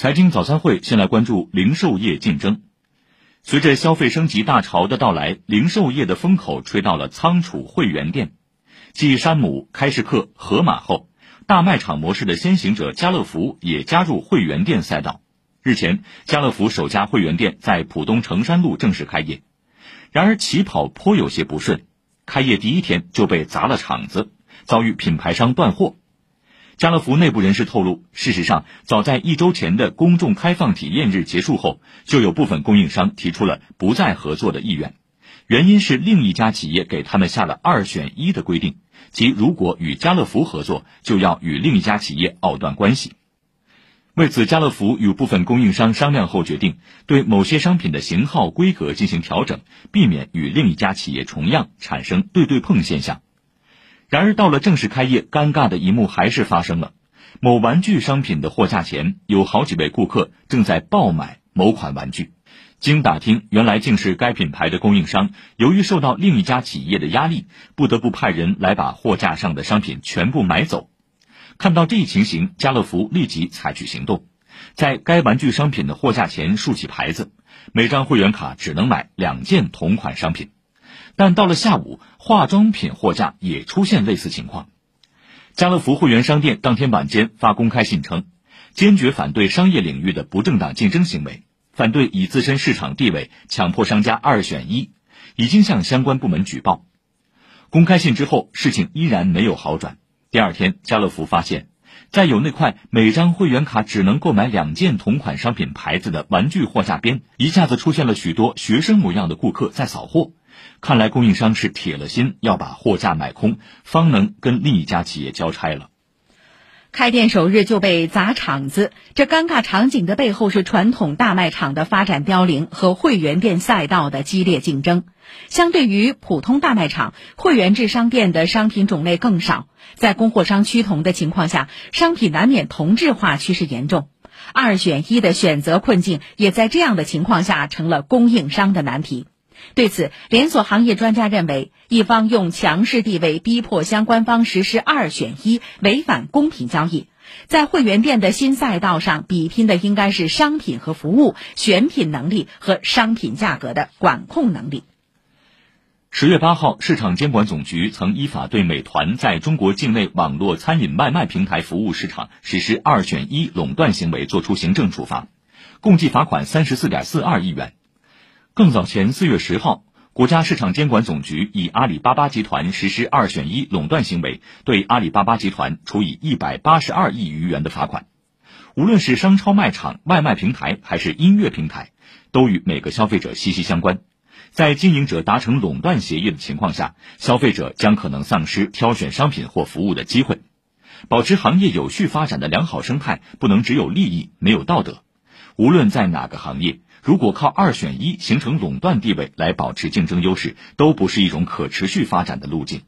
财经早餐会先来关注零售业竞争。随着消费升级大潮的到来，零售业的风口吹到了仓储会员店。继山姆、开市客、盒马后，大卖场模式的先行者家乐福也加入会员店赛道。日前，家乐福首家会员店在浦东成山路正式开业。然而起跑颇有些不顺，开业第一天就被砸了场子，遭遇品牌商断货。家乐福内部人士透露，事实上，早在一周前的公众开放体验日结束后，就有部分供应商提出了不再合作的意愿，原因是另一家企业给他们下了二选一的规定，即如果与家乐福合作，就要与另一家企业藕断关系。为此，家乐福与部分供应商商量后决定，对某些商品的型号、规格进行调整，避免与另一家企业重样，产生对对碰现象。然而，到了正式开业，尴尬的一幕还是发生了。某玩具商品的货架前，有好几位顾客正在爆买某款玩具。经打听，原来竟是该品牌的供应商，由于受到另一家企业的压力，不得不派人来把货架上的商品全部买走。看到这一情形，家乐福立即采取行动，在该玩具商品的货架前竖起牌子，每张会员卡只能买两件同款商品。但到了下午，化妆品货架也出现类似情况。家乐福会员商店当天晚间发公开信称，坚决反对商业领域的不正当竞争行为，反对以自身市场地位强迫商家二选一，已经向相关部门举报。公开信之后，事情依然没有好转。第二天，家乐福发现，在有那块每张会员卡只能购买两件同款商品牌子的玩具货架边，一下子出现了许多学生模样的顾客在扫货。看来供应商是铁了心要把货架买空，方能跟另一家企业交差了。开店首日就被砸场子，这尴尬场景的背后是传统大卖场的发展凋零和会员店赛道的激烈竞争。相对于普通大卖场，会员制商店的商品种类更少，在供货商趋同的情况下，商品难免同质化趋势严重。二选一的选择困境也在这样的情况下成了供应商的难题。对此，连锁行业专家认为，一方用强势地位逼迫相关方实施二选一，违反公平交易。在会员店的新赛道上，比拼的应该是商品和服务选品能力和商品价格的管控能力。十月八号，市场监管总局曾依法对美团在中国境内网络餐饮外卖平台服务市场实施二选一垄断行为作出行政处罚，共计罚款三十四点四二亿元。更早前，四月十号，国家市场监管总局以阿里巴巴集团实施二选一垄断行为，对阿里巴巴集团处以一百八十二亿余元的罚款。无论是商超卖场、外卖平台，还是音乐平台，都与每个消费者息息相关。在经营者达成垄断协议的情况下，消费者将可能丧失挑选商品或服务的机会。保持行业有序发展的良好生态，不能只有利益没有道德。无论在哪个行业。如果靠二选一形成垄断地位来保持竞争优势，都不是一种可持续发展的路径。